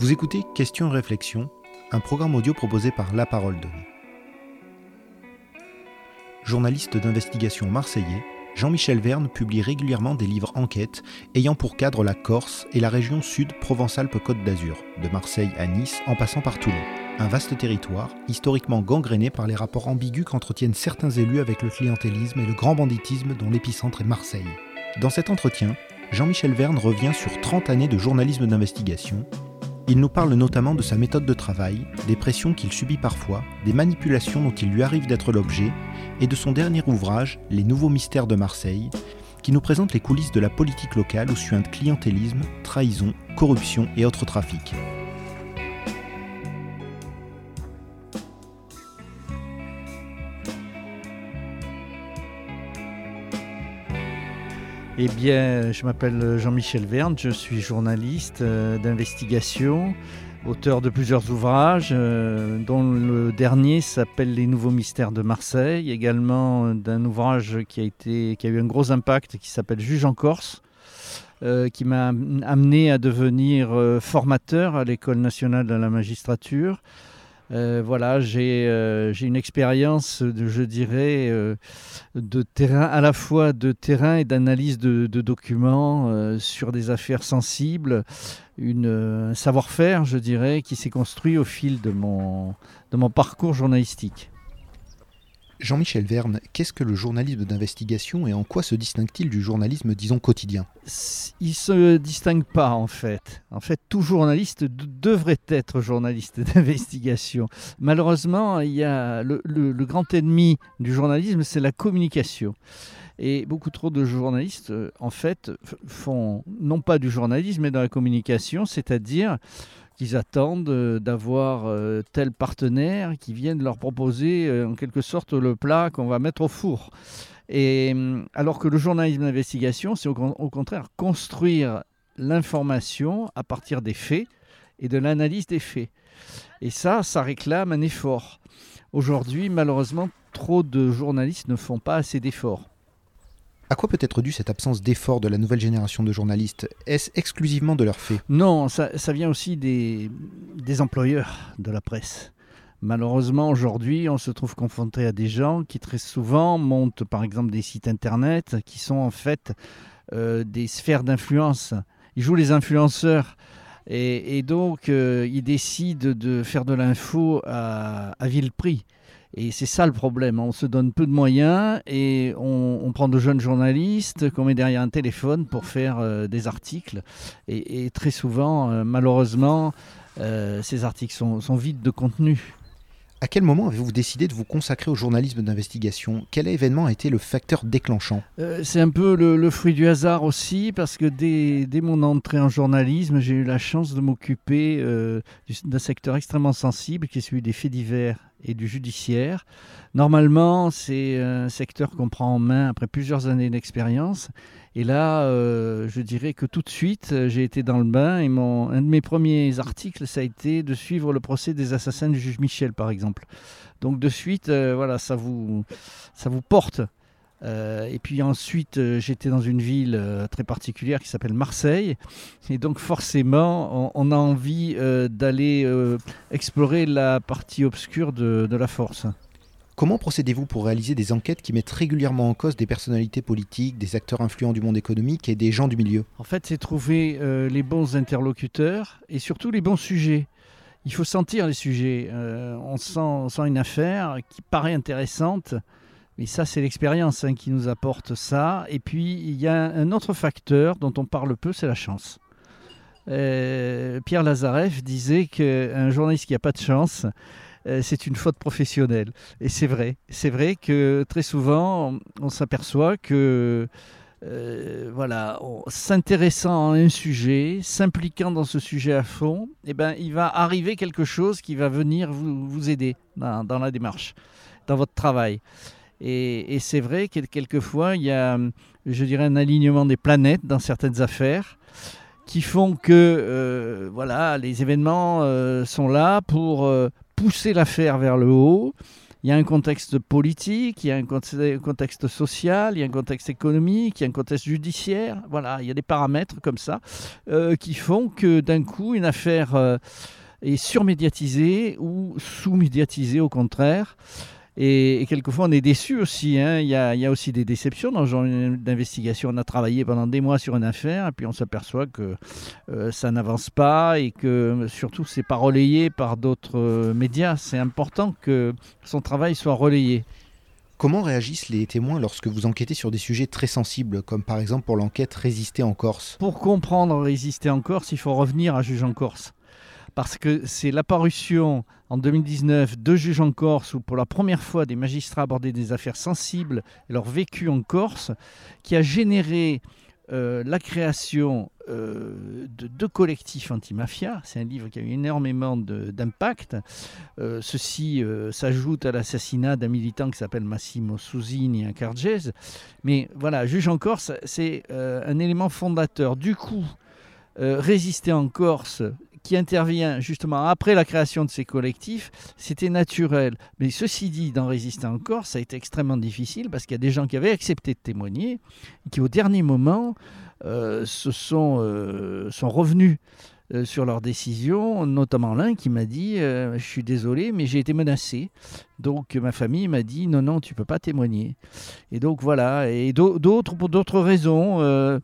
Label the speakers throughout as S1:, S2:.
S1: Vous écoutez Questions et réflexions, un programme audio proposé par La Parole Donnée. Journaliste d'investigation marseillais, Jean-Michel Verne publie régulièrement des livres enquêtes ayant pour cadre la Corse et la région sud Provence-Alpes-Côte d'Azur, de Marseille à Nice en passant par Toulon. Un vaste territoire, historiquement gangréné par les rapports ambigus qu'entretiennent certains élus avec le clientélisme et le grand banditisme dont l'épicentre est Marseille. Dans cet entretien, Jean-Michel Verne revient sur 30 années de journalisme d'investigation. Il nous parle notamment de sa méthode de travail, des pressions qu'il subit parfois, des manipulations dont il lui arrive d'être l'objet, et de son dernier ouvrage, Les Nouveaux Mystères de Marseille, qui nous présente les coulisses de la politique locale où suintent clientélisme, trahison, corruption et autres trafics.
S2: Eh bien, je m'appelle Jean-Michel Verne, je suis journaliste euh, d'investigation, auteur de plusieurs ouvrages, euh, dont le dernier s'appelle Les Nouveaux Mystères de Marseille, également euh, d'un ouvrage qui a, qui a eu un gros impact qui s'appelle Juge en Corse. qui m'a amené à devenir formateur à l'École nationale de la magistrature, euh, voilà, euh, j'ai une expérience, je dirais, euh, de terrain, à la fois de terrain et d'analyse de, documents sur des affaires sensibles, un savoir-faire, je dirais, qui s'est construit au fil de mon, de mon parcours journalistique.
S1: Jean-Michel Verne, qu'est-ce que le journalisme d'investigation et en quoi se distingue-t-il du journalisme, disons, quotidien?
S2: Il ne se distingue pas, en fait. En fait, tout journaliste devrait être journaliste d'investigation. Malheureusement, il y a le, grand ennemi du journalisme, c'est la communication. Et beaucoup trop de journalistes, euh, en fait, font non pas du journalisme, mais de la communication, c'est-à-dire qu'ils attendent euh, d'avoir euh, tel partenaire qui vienne leur proposer euh, en quelque sorte le plat qu'on va mettre au four. Et alors que le journalisme d'investigation, c'est au, contraire construire l'information à partir des faits et de l'analyse des faits. Et ça, ça réclame un effort. Aujourd'hui, malheureusement, trop de journalistes ne font pas assez d'efforts.
S1: À quoi peut être due cette absence d'effort de la nouvelle génération de journalistes? Est-ce exclusivement de leur fait
S2: Non, ça, vient aussi des, employeurs de la presse. Malheureusement, aujourd'hui, on se trouve confronté à des gens qui très souvent montent par exemple des sites internet qui sont en fait euh, des sphères d'influence. Ils jouent les influenceurs. Et, donc, euh, ils décident de faire de l'info à vil prix. Et c'est ça le problème. On se donne peu de moyens et on, prend de jeunes journalistes qu'on met derrière un téléphone pour faire euh, des articles. Et, très souvent, euh, malheureusement, euh, ces articles sont, vides de contenu.
S1: À quel moment avez-vous décidé de vous consacrer au journalisme d'investigation? Quel événement a été le facteur déclenchant?
S2: C'est un peu le, fruit du hasard aussi, parce que dès, dès mon entrée en journalisme, j'ai eu la chance de m'occuper d'un secteur extrêmement sensible, qui est celui des faits divers et du judiciaire. Normalement, c'est un secteur qu'on prend en main après plusieurs années d'expérience. Et là, euh, je dirais que tout de suite, j'ai été dans le bain et un de mes premiers articles, ça a été de suivre le procès des assassins du juge Michel, par exemple. Donc de suite, euh, voilà, ça vous, ça vous porte. Euh, et puis ensuite, j'étais dans une ville très particulière qui s'appelle Marseille. Et donc forcément, on, a envie d'aller explorer la partie obscure de, de la force.
S1: Comment procédez-vous pour réaliser des enquêtes qui mettent régulièrement en cause des personnalités politiques, des acteurs influents du monde économique et des gens du milieu?
S2: En fait, c'est trouver euh, les bons interlocuteurs et surtout les bons sujets. Il faut sentir les sujets. Euh, on, sent, une affaire qui paraît intéressante, mais ça, c'est l'expérience hein, qui nous apporte ça. Et puis, il y a un autre facteur dont on parle peu, c'est la chance. Euh, Pierre Lazareff disait qu'un journaliste qui n'a pas de chance, euh, c'est une faute professionnelle. Et c'est vrai. C'est vrai que très souvent, on, s'aperçoit que euh, voilà, s'intéressant à un sujet, s'impliquant dans ce sujet à fond, eh ben, il va arriver quelque chose qui va venir vous, aider dans, la démarche, dans votre travail. Et, c'est vrai que quelquefois, il y a, je dirais, un alignement des planètes dans certaines affaires qui font que euh, voilà, les événements sont là pour, pousser l'affaire vers le haut il y a un contexte politique, il y a un contexte social, il y a un contexte économique, il y a un contexte judiciaire. Voilà, il y a des paramètres comme ça euh, qui font que d'un coup, une affaire euh, est surmédiatisée ou sous-médiatisée au contraire. Et, quelquefois, on est déçu aussi. Hein. Il, y a, aussi des déceptions dans le genre d'investigation. On a travaillé pendant des mois sur une affaire, et puis on s'aperçoit que euh, ça n'avance pas et que surtout, c'est pas relayé par d'autres euh, médias. C'est important que son travail soit relayé.
S1: Comment réagissent les témoins lorsque vous enquêtez sur des sujets très sensibles, comme par exemple pour l'enquête Résister en Corse?
S2: Pour comprendre Résister en Corse, il faut revenir à Juge en Corse parce que c'est l'apparition en 2019 de juges en Corse où pour la première fois des magistrats abordaient des affaires sensibles leur vécu en Corse qui a généré euh, la création euh, de deux collectifs anti-mafia. C'est un livre qui a eu énormément d'impact. Euh, ceci s'ajoute à l'assassinat d'un militant qui s'appelle Massimo Susini à Cargese. Mais voilà, Juge en Corse, c'est un élément fondateur. Du coup, résister en Corse qui intervient justement après la création de ces collectifs, c'était naturel. Mais ceci dit, dans Résister encore, ça a été extrêmement difficile parce qu'il y a des gens qui avaient accepté de témoigner qui au dernier moment euh, se sont, euh, sont revenus euh, sur leur décision, notamment l'un qui m'a dit Je suis désolé, mais j'ai été menacé. Donc ma famille m'a dit Non, non, tu peux pas témoigner. Et donc voilà, et d'autres pour d'autres raisons.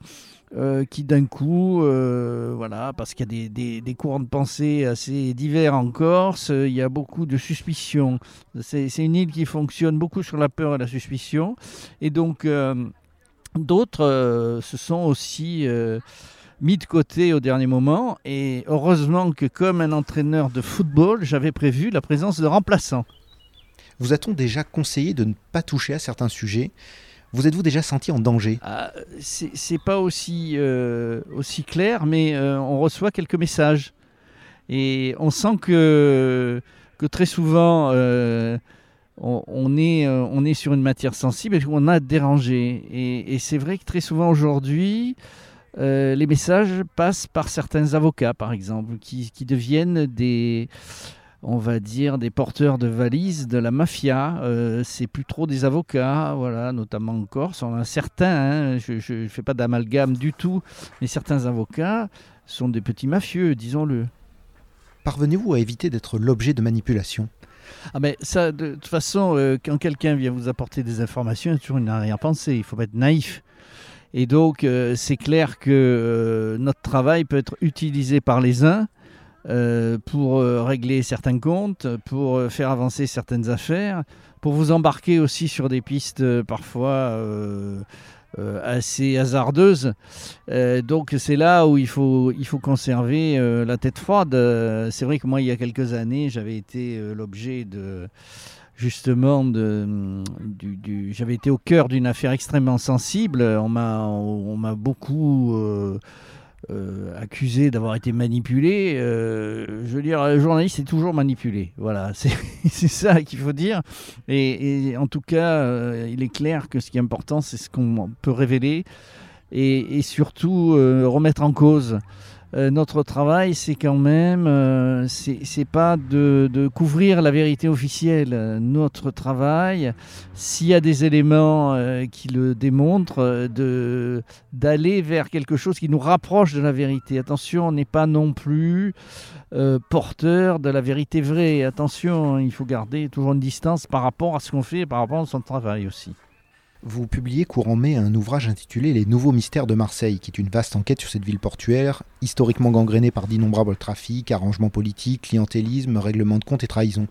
S2: Qui d'un coup, euh, voilà, parce qu'il y a des, des, courants de pensée assez divers en Corse, il y a beaucoup de suspicions. C'est une île qui fonctionne beaucoup sur la peur et la suspicion. Et donc, euh, d'autres se sont aussi mis de côté au dernier moment. Et heureusement que comme un entraîneur de football, j'avais prévu la présence de remplaçants.
S1: Vous a-t-on déjà conseillé de ne pas toucher à certains sujets? Vous êtes-vous déjà senti en danger?
S2: Ah, C'est pas aussi, euh, aussi clair, mais euh, on reçoit quelques messages. Et on sent que, très souvent, euh, on, est, on est sur une matière sensible et qu'on a dérangé. Et, et c'est vrai que très souvent aujourd'hui, les messages passent par certains avocats, par exemple, qui, qui deviennent des on va dire, des porteurs de valises de la mafia. Euh, c'est plus trop des avocats, voilà, notamment en Corse. On a certains, hein, je ne fais pas d'amalgame du tout, mais certains avocats sont des petits mafieux, disons-le.
S1: Parvenez-vous à éviter d'être l'objet de manipulation?
S2: Ah ben ça, de, toute façon, euh, quand quelqu'un vient vous apporter des informations, il y a toujours une arrière-pensée. Il faut pas être naïf. Et donc, euh, c'est clair que notre travail peut être utilisé par les uns euh, pour euh, régler certains comptes, pour euh, faire avancer certaines affaires, pour vous embarquer aussi sur des pistes parfois assez hasardeuses. donc c'est là où il faut, il faut conserver la tête froide. c'est vrai que moi, il y a quelques années, j'avais été l'objet de justement de, du, j'avais été au cœur d'une affaire extrêmement sensible. On m'a, on, m'a beaucoup accusé d'avoir été manipulé. Euh, je veux dire, le journaliste est toujours manipulé. Voilà, c'est ça qu'il faut dire. Et, en tout cas, euh, il est clair que ce qui est important, c'est ce qu'on peut révéler et surtout remettre en cause. Euh, notre travail, c'est quand même, euh, c'est pas de, couvrir la vérité officielle. Notre travail, s'il y a des éléments euh, qui le démontrent, de d'aller vers quelque chose qui nous rapproche de la vérité. Attention, on n'est pas non plus porteur de la vérité vraie. Attention, il faut garder toujours une distance par rapport à ce qu'on fait, par rapport à son travail aussi.
S1: Vous publiez courant mai un ouvrage intitulé Les nouveaux mystères de Marseille, qui est une vaste enquête sur cette ville portuaire, historiquement gangrénée par d'innombrables trafics, arrangements politiques, clientélisme, règlements de comptes et trahisons.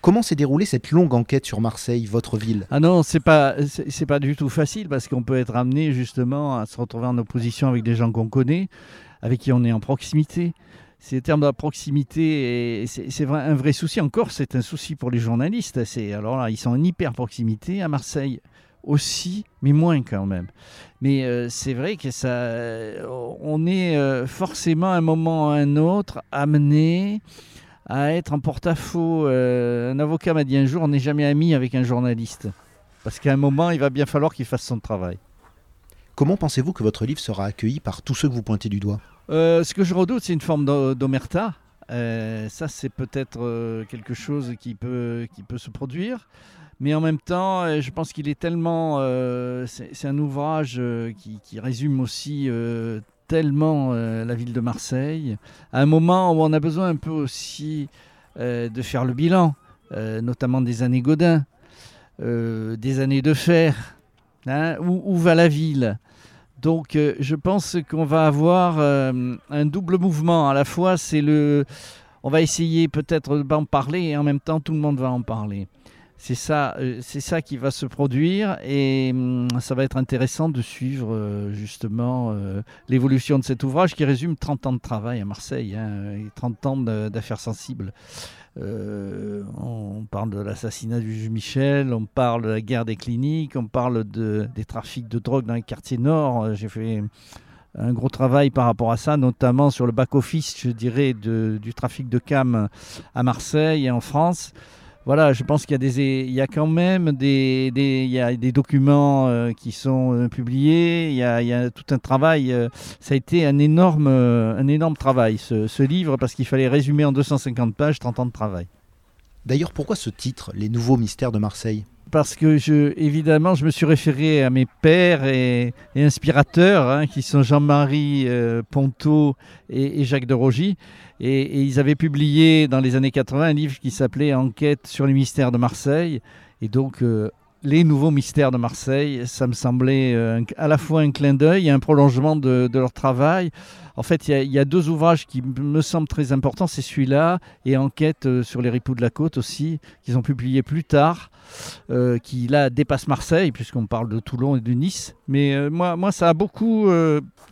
S1: Comment s'est déroulée cette longue enquête sur Marseille, votre ville?
S2: Ah non, c'est pas c'est pas du tout facile parce qu'on peut être amené justement à se retrouver en opposition avec des gens qu'on connaît, avec qui on est en proximité. C'est le terme de proximité c'est un vrai souci. Encore, c'est un souci pour les journalistes. alors là, ils sont en hyper proximité à Marseille aussi, mais moins quand même. Mais euh, c'est vrai que ça, euh, on est euh, forcément à un moment ou à un autre amené à être en porte-à-faux. un avocat m'a dit un jour, on n'est jamais ami avec un journaliste. Parce qu'à un moment, il va bien falloir qu'il fasse son travail.
S1: Comment pensez-vous que votre livre sera accueilli par tous ceux que vous pointez du doigt?
S2: Ce que je redoute, c'est une forme d'omerta. Ça, c'est peut-être quelque chose qui peut, qui peut se produire. Mais en même temps, je pense qu'il est tellement. c'est un ouvrage qui, qui, résume aussi tellement la ville de Marseille, à un moment où on a besoin un peu aussi de faire le bilan, notamment des années Godin, des années de fer. Hein, où, va la ville? Donc euh, je pense qu'on va avoir euh, un double mouvement. À la fois, c'est le, on va essayer peut-être d'en parler et en même temps tout le monde va en parler. C'est ça, euh, c'est ça qui va se produire et hum, ça va être intéressant de suivre justement l'évolution de cet ouvrage qui résume 30 ans de travail à Marseille hein, et 30 ans d'affaires sensibles. Euh, on parle de l'assassinat du juge Michel, on parle de la guerre des cliniques, on parle de, des trafics de drogue dans les quartiers nord. Euh, j'ai fait un gros travail par rapport à ça, notamment sur le back-office, je dirais, du trafic de cam à Marseille et en France voilà, je pense qu'il y a des, quand même des, documents euh, qui sont euh, publiés. Il y, a, tout un travail. Euh, ça a été un énorme, travail ce, ce livre parce qu'il fallait résumer en 250 pages 30 ans de travail.
S1: D'ailleurs, pourquoi ce titre, Les Nouveaux Mystères de Marseille?
S2: Parce que je, évidemment, je me suis référé à mes pères et, inspirateurs, hein, qui sont Jean-Marie euh, Ponto et, Jacques de Rogy. Et, ils avaient publié dans les années 80 un livre qui s'appelait Enquête sur les mystères de Marseille. Et donc, euh, les nouveaux mystères de Marseille, ça me semblait euh, à la fois un clin d'œil et un prolongement de, leur travail. En fait, il y, a deux ouvrages qui me semblent très importants, c'est celui-là et Enquête euh, sur les ripoux de la côte aussi, qu'ils ont publié plus tard, euh, qui là dépasse Marseille, puisqu'on parle de Toulon et de Nice. Mais moi, moi, ça a beaucoup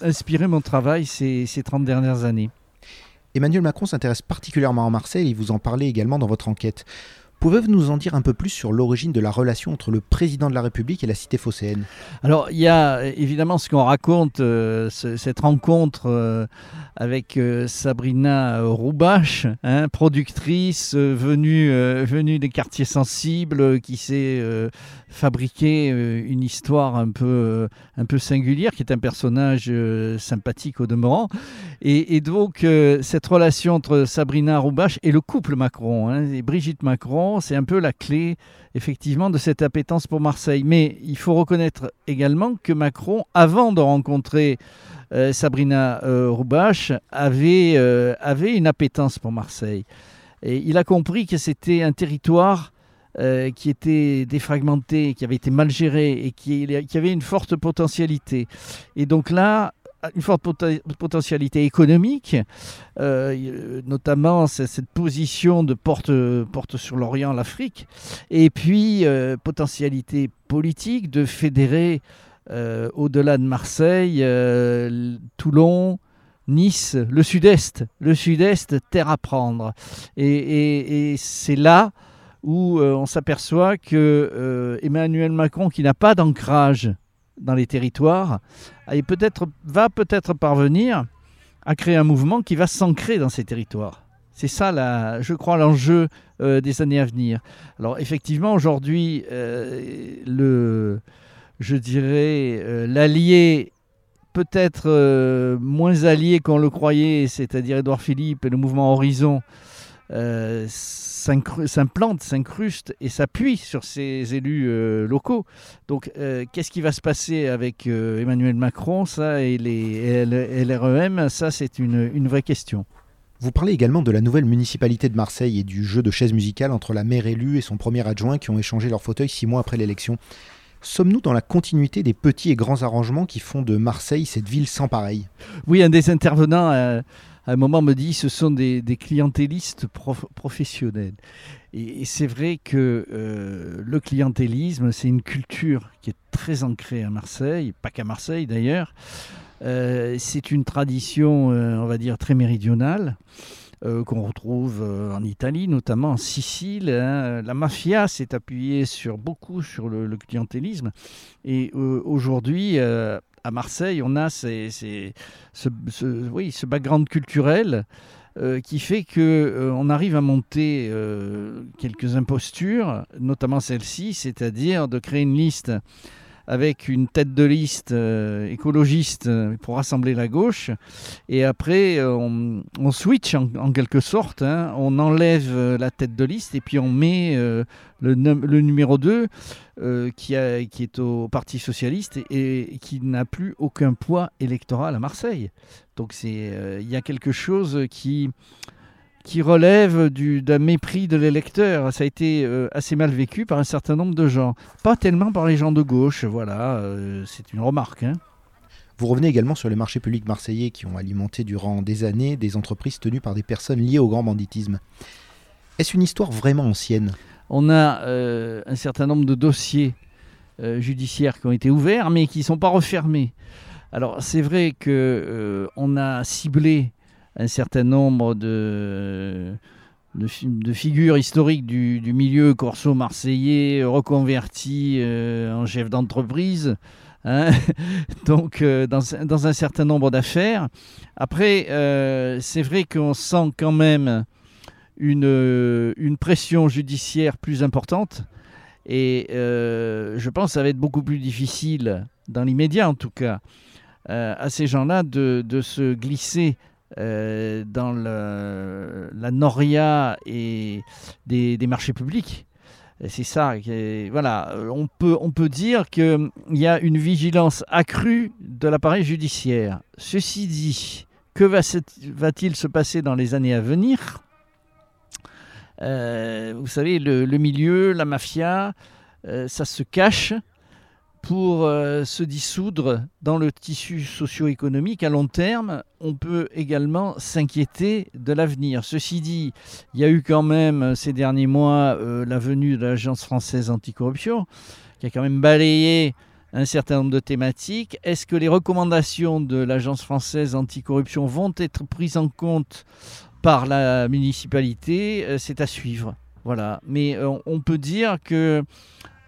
S2: inspiré mon travail ces, ces 30 dernières années.
S1: Emmanuel Macron s'intéresse particulièrement à Marseille et vous en parlez également dans votre enquête. Pouvez-vous nous en dire un peu plus sur l'origine de la relation entre le président de la République et la cité phocéenne?
S2: Alors, il y a évidemment ce qu'on raconte, euh, cette rencontre euh, avec euh, Sabrina Roubache, hein, productrice venue, venue des quartiers sensibles, qui s'est fabriqué une histoire un peu, un peu singulière, qui est un personnage sympathique au demeurant. Et, donc, cette relation entre Sabrina Roubache et le couple Macron, hein, et Brigitte Macron, c'est un peu la clé effectivement de cette appétence pour Marseille. Mais il faut reconnaître également que Macron, avant de rencontrer euh, Sabrina euh, Roubache, avait, euh, avait une appétence pour Marseille. Et il a compris que c'était un territoire qui était défragmenté, qui avait été mal géré et qui, avait une forte potentialité. Et donc là, une forte potentialité économique, euh, notamment cette position de porte, porte sur l'Orient, l'Afrique, et puis euh, potentialité politique de fédérer euh, au-delà de Marseille, Toulon, Nice, le sud-est, le sud-est, terre à prendre. Et, c'est là où on s'aperçoit que Emmanuel Macron, qui n'a pas d'ancrage dans les territoires, va peut-être parvenir à créer un mouvement qui va s'ancrer dans ces territoires. C'est ça, la, je crois, l'enjeu euh, des années à venir. Alors effectivement, aujourd'hui, euh, le, je dirais, euh, l'allié peut-être moins allié qu'on le croyait, c'est-à-dire Édouard Philippe et le mouvement Horizon, s'implante, s'incruste et s'appuie sur ces élus euh, locaux. Donc, euh, qu'est-ce qui va se passer avec euh, Emmanuel Macron, ça, et les LREM Ça, c'est une, une, vraie question.
S1: Vous parlez également de la nouvelle municipalité de Marseille et du jeu de chaises musicales entre la maire élue et son premier adjoint qui ont échangé leur fauteuil six mois après l'élection. Sommes-nous dans la continuité des petits et grands arrangements qui font de Marseille cette ville sans pareil?
S2: Oui, un des intervenants à un moment me dit ce sont des, clientélistes professionnels. Et, c'est vrai que euh, le clientélisme, c'est une culture qui est très ancrée à Marseille, pas qu'à Marseille d'ailleurs. Euh, c'est une tradition, euh, on va dire, très méridionale. Qu'on retrouve en Italie, notamment en Sicile. Hein. La mafia s'est appuyée sur, beaucoup sur le, clientélisme. Et aujourd'hui, à Marseille, on a ce, background culturel euh, qui fait qu'on euh, on arrive à monter euh, quelques impostures, notamment celle-ci, c'est-à-dire de créer une liste avec une tête de liste euh, écologiste euh, pour rassembler la gauche. Et après, euh, on, switch en, quelque sorte. Hein. on enlève la tête de liste et puis on met le, numéro 2 qui, qui, est au Parti Socialiste et, qui n'a plus aucun poids électoral à Marseille. Donc il y a quelque chose qui qui relève d'un mépris de l'électeur. Ça a été euh, assez mal vécu par un certain nombre de gens. Pas tellement par les gens de gauche, voilà, euh, c'est une remarque. Hein.
S1: Vous revenez également sur les marchés publics marseillais qui ont alimenté durant des années des entreprises tenues par des personnes liées au grand banditisme. Est-ce une histoire vraiment ancienne?
S2: On a euh, un certain nombre de dossiers judiciaires qui ont été ouverts, mais qui ne sont pas refermés. Alors c'est vrai que on a ciblé un certain nombre de, de, figures historiques du, milieu corso-marseillais reconvertis euh, en chef d'entreprise. Hein. donc euh, dans, dans, un certain nombre d'affaires. Après, euh, c'est vrai qu'on sent quand même une, une pression judiciaire plus importante. Et je pense que ça va être beaucoup plus difficile, dans l'immédiat en tout cas, à ces gens-là de, de, se glisser euh, dans la noria et des, marchés publics. C'est ça. voilà, on peut, on peut dire qu'il y a une vigilance accrue de l'appareil judiciaire. Ceci dit, que va-t-il se passer dans les années à venir? Euh, Vous savez, le, milieu, la mafia, euh, ça se cache pour euh, se dissoudre dans le tissu socio-économique à long terme, on peut également s'inquiéter de l'avenir. Ceci dit, il y a eu quand même euh, ces derniers mois euh, la venue de l'Agence française anticorruption, qui a quand même balayé un certain nombre de thématiques. Est-ce que les recommandations de l'Agence française anticorruption vont être prises en compte par la municipalité? C'est à suivre. Voilà. Mais on peut dire que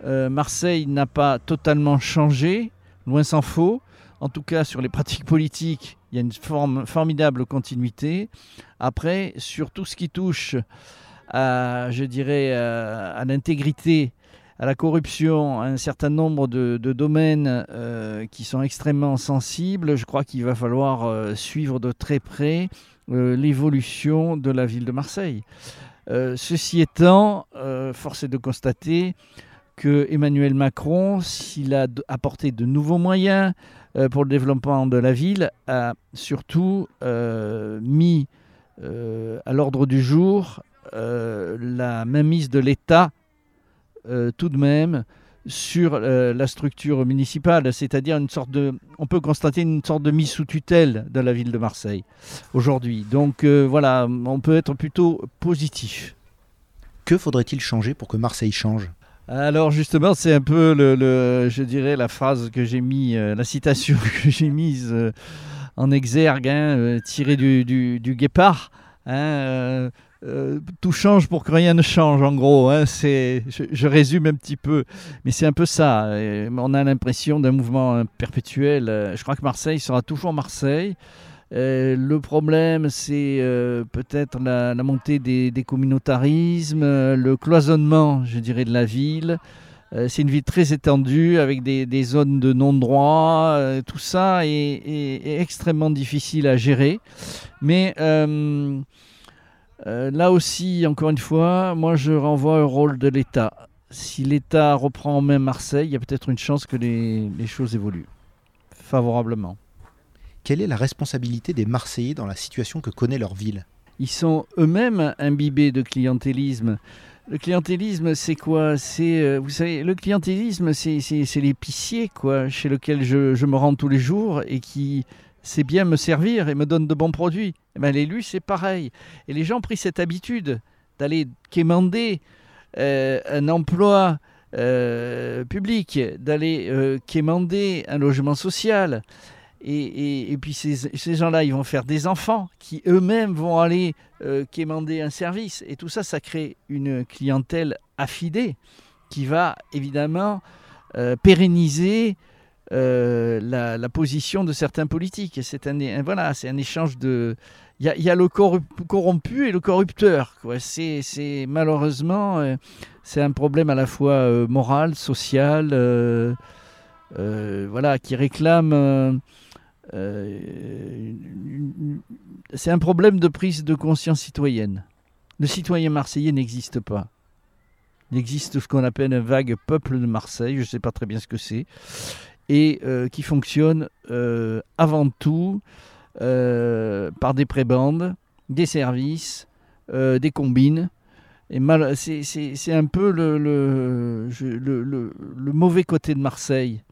S2: Marseille n'a pas totalement changé, loin s'en faut. En tout cas, sur les pratiques politiques, il y a une formidable continuité. Après, sur tout ce qui touche à, je dirais, à, l'intégrité, à la corruption, à un certain nombre de, domaines euh, qui sont extrêmement sensibles, je crois qu'il va falloir euh, suivre de très près l'évolution de la ville de Marseille. ceci étant, force est de constater que Emmanuel Macron, s'il a apporté de nouveaux moyens euh, pour le développement de la ville, a surtout euh, mis euh, à l'ordre du jour la mainmise de l'État tout de même sur la structure municipale, c'est-à-dire une sorte de, on peut constater une sorte de mise sous tutelle de la ville de Marseille aujourd'hui. Donc voilà, on peut être plutôt positif.
S1: Que faudrait-il changer pour que Marseille change?
S2: Alors justement, c'est un peu le, je dirais la phrase que j'ai mis, euh, la citation que j'ai mise euh, en exergue, hein, euh, tirée du, guépard. Hein, tout change pour que rien ne change, en gros. Hein, je, résume un petit peu, mais c'est un peu ça. on a l'impression d'un mouvement perpétuel. Je crois que Marseille sera toujours Marseille. Euh, le problème, c'est euh, peut-être la, montée des, communautarismes, euh, le cloisonnement, je dirais, de la ville. c'est une ville très étendue avec des, zones de non-droit. tout ça est, extrêmement difficile à gérer. Mais là aussi, encore une fois, moi je renvoie au rôle de l'État. Si l'État reprend en main Marseille, il y a peut-être une chance que les choses évoluent favorablement
S1: quelle est la responsabilité des Marseillais dans la situation que connaît leur ville?
S2: Ils sont eux-mêmes imbibés de clientélisme. Le clientélisme, c'est quoi? C'est, euh, vous savez, le clientélisme, c'est, l'épicier, quoi, chez lequel je, me rends tous les jours et qui sait bien me servir et me donne de bons produits. Eh ben, l'élu, c'est pareil. Et les gens ont pris cette habitude d'aller quémander euh, un emploi euh, public, d'aller quémander un logement social. Et, puis ces, gens-là, ils vont faire des enfants qui eux-mêmes vont aller euh, quémander un service. Et tout ça, ça crée une clientèle affidée qui va évidemment euh, pérenniser euh, la, position de certains politiques. Et c'est un, voilà, c'est un échange de... Il y a, le corrompu et le corrupteur. C'est, malheureusement, c'est un problème à la fois moral, social voilà, qui réclame. C'est un problème de prise de conscience citoyenne. Le citoyen marseillais n'existe pas. Il existe ce qu'on appelle un vague peuple de Marseille, je ne sais pas très bien ce que c'est, et qui fonctionne avant tout par des prébandes, des services, des combines, c'est un peu le, mauvais côté de Marseille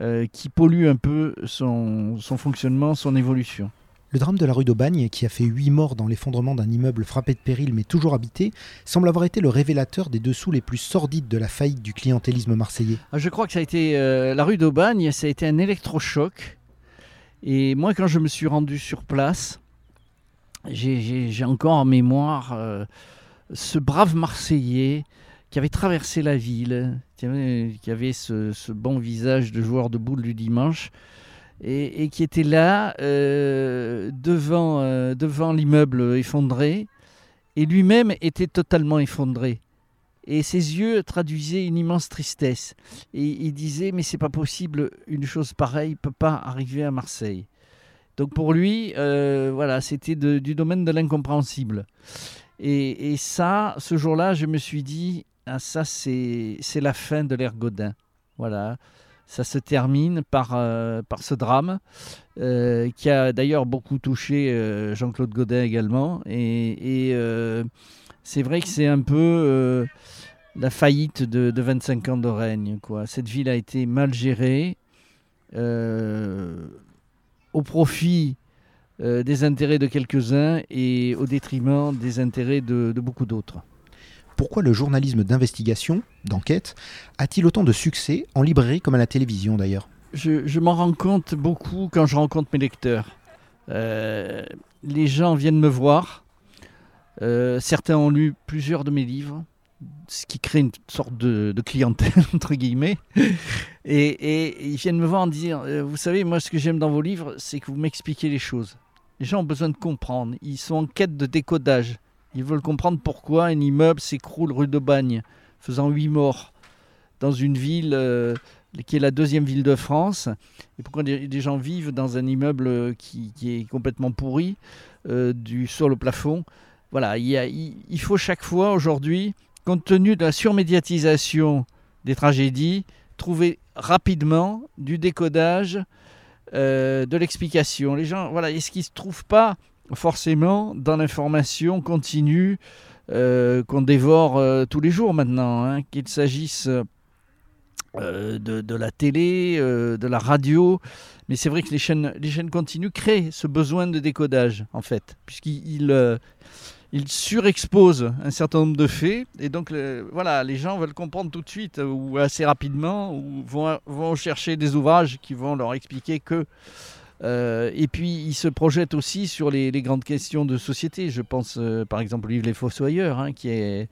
S2: euh, qui pollue un peu son, fonctionnement, son évolution.
S1: Le drame de la rue d'Aubagne, qui a fait huit morts dans l'effondrement d'un immeuble frappé de péril mais toujours habité, semble avoir été le révélateur des dessous les plus sordides de la faillite du clientélisme marseillais.
S2: Ah, je crois que ça a été euh, la rue d'Aubagne, ça a été un électrochoc. Et moi, quand je me suis rendu sur place, j'ai encore en mémoire euh, ce brave Marseillais qui avait traversé la ville, qui avait, ce, bon visage de joueur de boule du dimanche, et, qui était là euh, devant, euh, devant l'immeuble effondré, et lui-même était totalement effondré. Et ses yeux traduisaient une immense tristesse. Et il disait, mais c'est pas possible, une chose pareille peut pas arriver à Marseille. Donc pour lui, euh, voilà, c'était du domaine de l'incompréhensible. Et, ça, ce jour-là, je me suis dit, ah, ça, c'est la fin de l'ère Godin. Voilà. Ça se termine par, euh, par ce drame, euh, qui a d'ailleurs beaucoup touché euh, Jean-Claude Godin également. Et, c'est vrai que c'est un peu la faillite de, de, 25 ans de règne. Quoi. Cette ville a été mal gérée, au profit des intérêts de quelques-uns et au détriment des intérêts de, beaucoup d'autres.
S1: Pourquoi le journalisme d'investigation, d'enquête, a-t-il autant de succès en librairie comme à la télévision d'ailleurs?
S2: Je, m'en rends compte beaucoup quand je rencontre mes lecteurs. Euh, les gens viennent me voir. Euh, certains ont lu plusieurs de mes livres, ce qui crée une sorte de, clientèle, entre guillemets. Et, et, ils viennent me voir en disant, vous savez, moi ce que j'aime dans vos livres, c'est que vous m'expliquez les choses. Les gens ont besoin de comprendre. Ils sont en quête de décodage. Ils veulent comprendre pourquoi un immeuble s'écroule rue de Bagne, faisant huit morts dans une ville euh, qui est la deuxième ville de France. Et pourquoi des, gens vivent dans un immeuble qui, est complètement pourri, euh, du sol au plafond? Voilà, il, il faut chaque fois aujourd'hui, compte tenu de la surmédiatisation des tragédies, trouver rapidement du décodage euh, de l'explication. Les gens, voilà, est-ce qu'ils ne se trouvent pas forcément dans l'information continue euh, qu'on dévore euh, tous les jours maintenant, hein, qu'il s'agisse de, la télé, de la radio, mais c'est vrai que les chaînes, les chaînes continues créent ce besoin de décodage, en fait, puisqu'ils il surexpose un certain nombre de faits et donc voilà, les gens veulent comprendre tout de suite ou assez rapidement ou vont chercher des ouvrages qui vont leur expliquer que. Euh, et puis ils se projettent aussi sur les, grandes questions de société. Je pense euh, par exemple au livre Les Fossoyeurs hein, qui est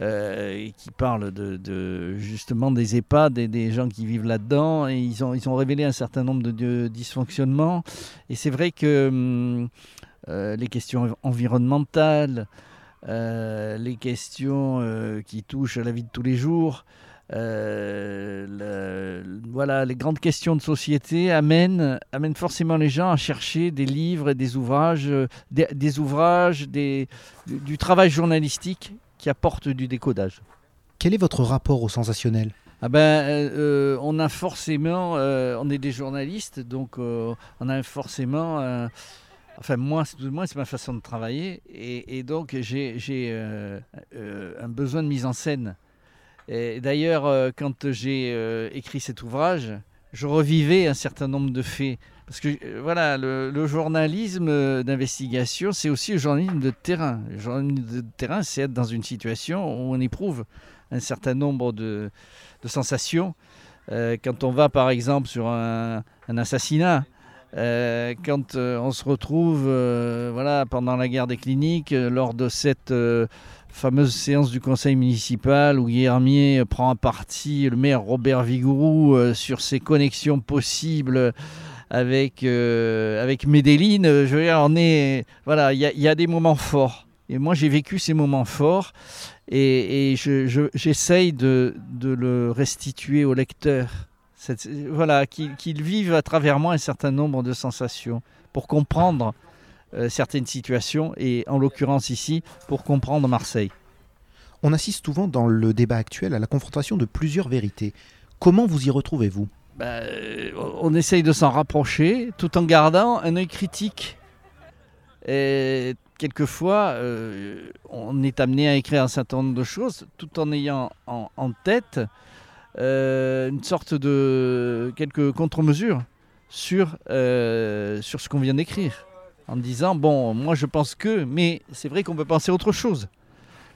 S2: euh, qui parle de, justement des EHPAD et des gens qui vivent là-dedans. Et ils ont, ils ont révélé un certain nombre de, dysfonctionnements. Et c'est vrai que hum, les questions environnementales, les questions qui touchent à la vie de tous les jours, voilà, les grandes questions de société amènent, amènent, forcément les gens à chercher des livres et des ouvrages, des, ouvrages, des, du, travail journalistique qui apporte du décodage.
S1: Quel est votre rapport au sensationnel?
S2: Ah ben, on a forcément, on est des journalistes, donc on a forcément Enfin, moi, c'est ma façon de travailler. Et, donc, j'ai euh, euh, un besoin de mise en scène. D'ailleurs, euh, quand j'ai écrit cet ouvrage, je revivais un certain nombre de faits. Parce que voilà, le, journalisme d'investigation, c'est aussi le journalisme de terrain. Le journalisme de terrain, c'est être dans une situation où on éprouve un certain nombre de, sensations. quand on va, par exemple, sur un assassinat, euh, quand euh, on se retrouve euh, voilà, pendant la guerre des cliniques, lors de cette fameuse séance du conseil municipal où Guillermier prend un parti le maire Robert Vigourou sur ses connexions possibles avec, avec Medellin, je veux dire, on est, voilà, il y, a des moments forts. Et moi, j'ai vécu ces moments forts et, j'essaye de, le restituer au lecteur voilà, qu'ils vivent à travers moi un certain nombre de sensations pour comprendre euh, certaines situations et en l'occurrence ici pour comprendre Marseille.
S1: On assiste souvent dans le débat actuel à la confrontation de plusieurs vérités. Comment vous y retrouvez-vous?
S2: Ben, On essaye de s'en rapprocher tout en gardant un œil critique. Et quelquefois, euh, on est amené à écrire un certain nombre de choses tout en ayant en, tête euh, une sorte de quelques contre-mesures sur, euh, sur ce qu'on vient d'écrire. En disant, bon, moi je pense que, mais c'est vrai qu'on peut penser autre chose.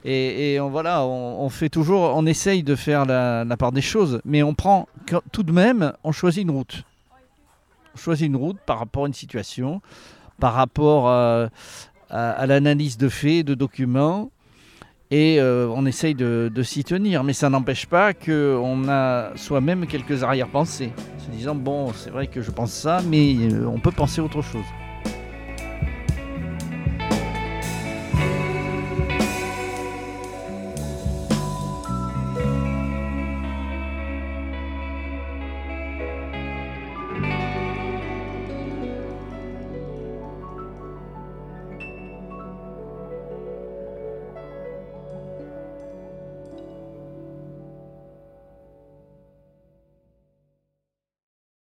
S2: Et, voilà, on, fait toujours, on essaye de faire la, part des choses, mais on prend tout de même, on choisit une route. On choisit une route par rapport à une situation, par rapport à, l'analyse de faits, de documents, et euh, on essaye de, s'y tenir. Mais ça n'empêche pas qu'on a soi-même quelques arrière-pensées, se disant bon, c'est vrai que je pense ça, mais euh, on peut penser autre chose.